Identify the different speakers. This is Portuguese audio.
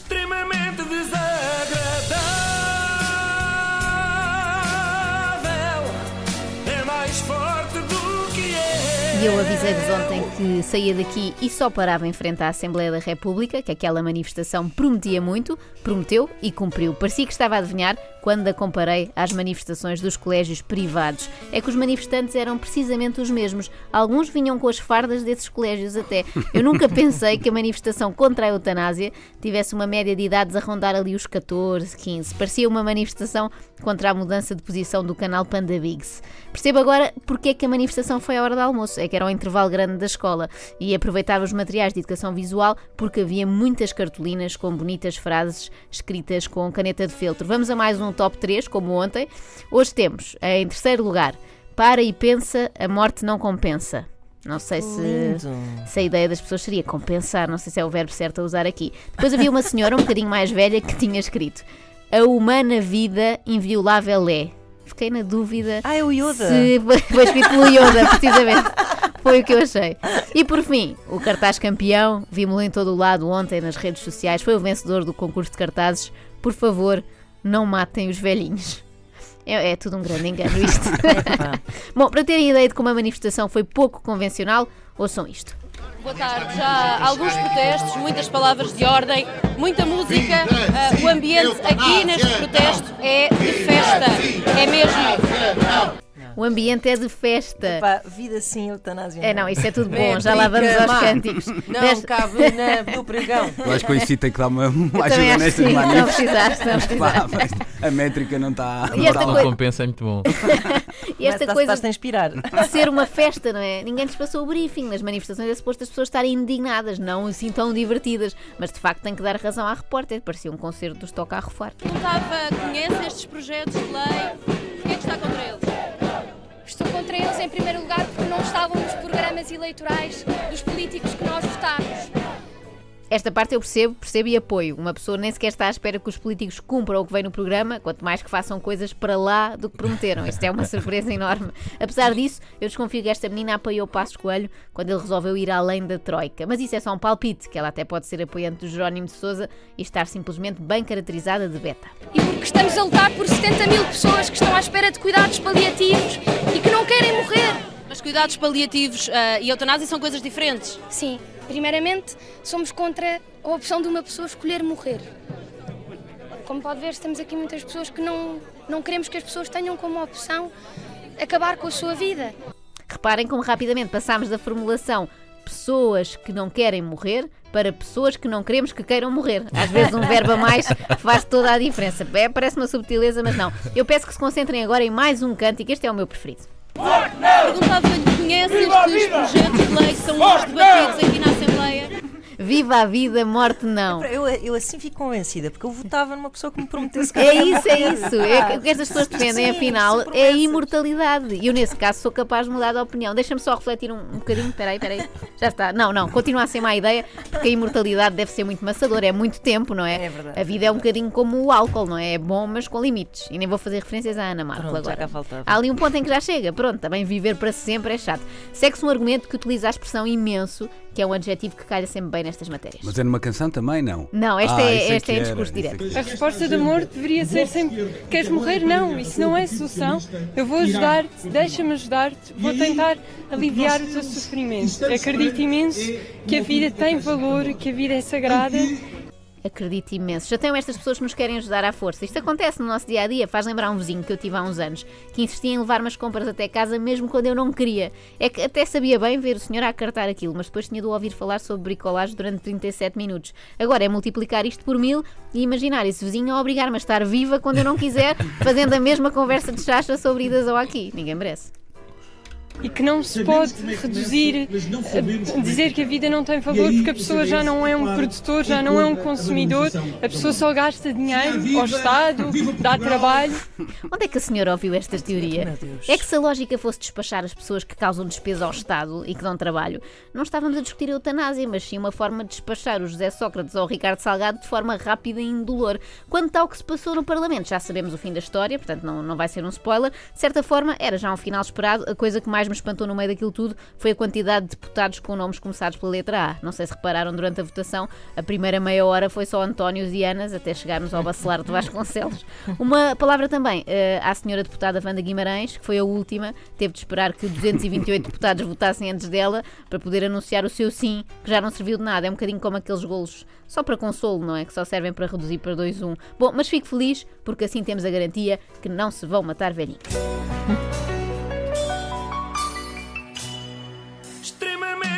Speaker 1: extremamente desagradável.
Speaker 2: E eu avisei-vos ontem que saía daqui e só parava em frente à Assembleia da República, que aquela manifestação prometia muito, prometeu e cumpriu. Parecia que estava a adivinhar quando a comparei às manifestações dos colégios privados. É que os manifestantes eram precisamente os mesmos. Alguns vinham com as fardas desses colégios até. Eu nunca pensei que a manifestação contra a eutanásia tivesse uma média de idades a rondar ali os 14, 15. Parecia uma manifestação contra a mudança de posição do canal Panda Bigs. Percebo agora porque é que a manifestação foi à hora do almoço. É que era um intervalo grande da escola e aproveitava os materiais de educação visual porque havia muitas cartolinas com bonitas frases escritas com caneta de feltro. Vamos a mais um top 3, como ontem. Hoje temos, em terceiro lugar, para e pensa, a morte não compensa. Não sei se, se a ideia das pessoas seria compensar, não sei se é o verbo certo a usar aqui. Depois havia uma senhora um bocadinho mais velha que tinha escrito: A humana vida inviolável é. Fiquei na dúvida
Speaker 3: Ah, é o Yoda.
Speaker 2: se foi escrito pelo Yoda, precisamente. Foi o que eu achei. E por fim, o cartaz campeão, vimos-lo em todo o lado ontem nas redes sociais, foi o vencedor do concurso de cartazes. Por favor, não matem os velhinhos. É, é tudo um grande engano isto. Bom, para terem ideia de como a manifestação foi pouco convencional, ouçam isto.
Speaker 4: Boa tarde. Já há alguns protestos, muitas palavras de ordem, muita música. Ah, o ambiente aqui neste protesto é de festa. É mesmo.
Speaker 2: O ambiente é de festa.
Speaker 3: Pá, vida sem eutanásia.
Speaker 2: É, não, isso é tudo bom, já lá vamos aos
Speaker 3: má.
Speaker 2: cânticos.
Speaker 3: Não
Speaker 2: Desta-
Speaker 3: cabe na, no pregão.
Speaker 5: Eu acho que o tem que dar uma, uma ajuda nestas
Speaker 2: sim, não precisaste, não precisaste.
Speaker 5: a métrica não está.
Speaker 2: E esta
Speaker 5: moral.
Speaker 2: coisa-
Speaker 6: compensa é muito bom.
Speaker 2: E esta
Speaker 3: Mas
Speaker 2: coisa
Speaker 3: Estás-te a inspirar.
Speaker 2: de ser uma festa, não é? Ninguém lhes passou o briefing. Nas manifestações é suposto as pessoas estarem indignadas, não assim tão divertidas. Mas de facto tem que dar razão à repórter. Parecia um concerto dos Toca a Rufar.
Speaker 4: Perguntava, conhece estes projetos de lei?
Speaker 7: Eleitorais dos políticos que nós votámos.
Speaker 2: Esta parte eu percebo, percebo e apoio. Uma pessoa nem sequer está à espera que os políticos cumpram o que vem no programa, quanto mais que façam coisas para lá do que prometeram. Isto é uma surpresa enorme. Apesar disso, eu desconfio que esta menina apoiou Passos Coelho quando ele resolveu ir além da Troika. Mas isso é só um palpite, que ela até pode ser apoiante do Jerónimo de Souza e estar simplesmente bem caracterizada de beta.
Speaker 7: E porque estamos a lutar por 70 mil pessoas que estão à espera de cuidados paliativos
Speaker 4: cuidados paliativos ah, e eutanásia são coisas diferentes.
Speaker 7: Sim, primeiramente somos contra a opção de uma pessoa escolher morrer. Como pode ver, estamos aqui muitas pessoas que não, não queremos que as pessoas tenham como opção acabar com a sua vida.
Speaker 2: Reparem como rapidamente passámos da formulação pessoas que não querem morrer para pessoas que não queremos que queiram morrer. Às vezes um verbo a mais faz toda a diferença. É, parece uma subtileza, mas não. Eu peço que se concentrem agora em mais um cântico. Este é o meu preferido.
Speaker 4: Estes projetos de
Speaker 2: Viva a vida, morte não.
Speaker 3: Eu, eu assim fico convencida, porque eu votava numa pessoa que me prometesse que
Speaker 2: É isso, é isso. É, o que estas pessoas defendem, afinal,
Speaker 3: são
Speaker 2: é a imortalidade. E eu, nesse caso, sou capaz de mudar de opinião. Deixa-me só refletir um, um bocadinho. Espera aí, espera aí. Já está. Não, não, continua a ser má ideia, porque a imortalidade deve ser muito maçadora. É muito tempo, não é?
Speaker 3: É verdade.
Speaker 2: A vida é um bocadinho como o álcool, não é? É bom, mas com limites. E nem vou fazer referências à Ana Marco
Speaker 3: Pronto, já
Speaker 2: agora.
Speaker 3: cá faltava.
Speaker 2: Há ali um ponto em que já chega. Pronto, também viver para sempre é chato. Segue-se um argumento que utiliza a expressão imenso, que é um adjetivo que calha sempre bem nestas matérias.
Speaker 5: Mas é numa canção também, não?
Speaker 2: Não, esta
Speaker 5: Ah,
Speaker 2: é-
Speaker 5: isso
Speaker 2: esta é
Speaker 5: que
Speaker 2: em discurso
Speaker 5: é
Speaker 2: direto.
Speaker 8: A resposta de amor deveria ser sempre: queres morrer? Não, isso não é solução. Eu vou ajudar-te, deixa-me ajudar-te, vou tentar aliviar o teu sofrimento. Acredito imenso que a vida tem valor, que a vida é sagrada.
Speaker 2: Acredito imenso. Já tenho estas pessoas que nos querem ajudar à força. Isto acontece no nosso dia a dia. Faz lembrar um vizinho que eu tive há uns anos que insistia em levar umas compras até casa mesmo quando eu não queria. É que até sabia bem ver o senhor a acartar aquilo, mas depois tinha de ouvir falar sobre bricolagem durante 37 minutos. Agora é multiplicar isto por mil e imaginar esse vizinho a obrigar-me a estar viva quando eu não quiser, fazendo a mesma conversa de chacha sobre idas ao aqui. Ninguém merece.
Speaker 8: E que não se pode reduzir, a dizer que a vida não tem valor, porque a pessoa já não é um produtor, já não é um consumidor, a pessoa só gasta dinheiro ao Estado, dá trabalho.
Speaker 2: Onde é que a senhora ouviu esta teoria? É que se a lógica fosse despachar as pessoas que causam despesa ao Estado e que dão trabalho, não estávamos a discutir a eutanásia, mas sim uma forma de despachar o José Sócrates ou o Ricardo Salgado de forma rápida e indolor. Quanto ao que se passou no Parlamento, já sabemos o fim da história, portanto não, não vai ser um spoiler. De certa forma, era já um final esperado. A coisa que mais me espantou no meio daquilo tudo foi a quantidade de deputados com nomes começados pela letra A. Não sei se repararam durante a votação, a primeira meia hora foi só Antónios e Anas, até chegarmos ao bacelar de Vasconcelos. Uma palavra também uh, à senhora deputada Wanda Guimarães, que foi a última, teve de esperar que 228 deputados votassem antes dela para poder anunciar o seu sim, que já não serviu de nada. É um bocadinho como aqueles golos só para consolo, não é? Que só servem para reduzir para 2-1. Bom, mas fico feliz porque assim temos a garantia que não se vão matar velhinhos. extremamente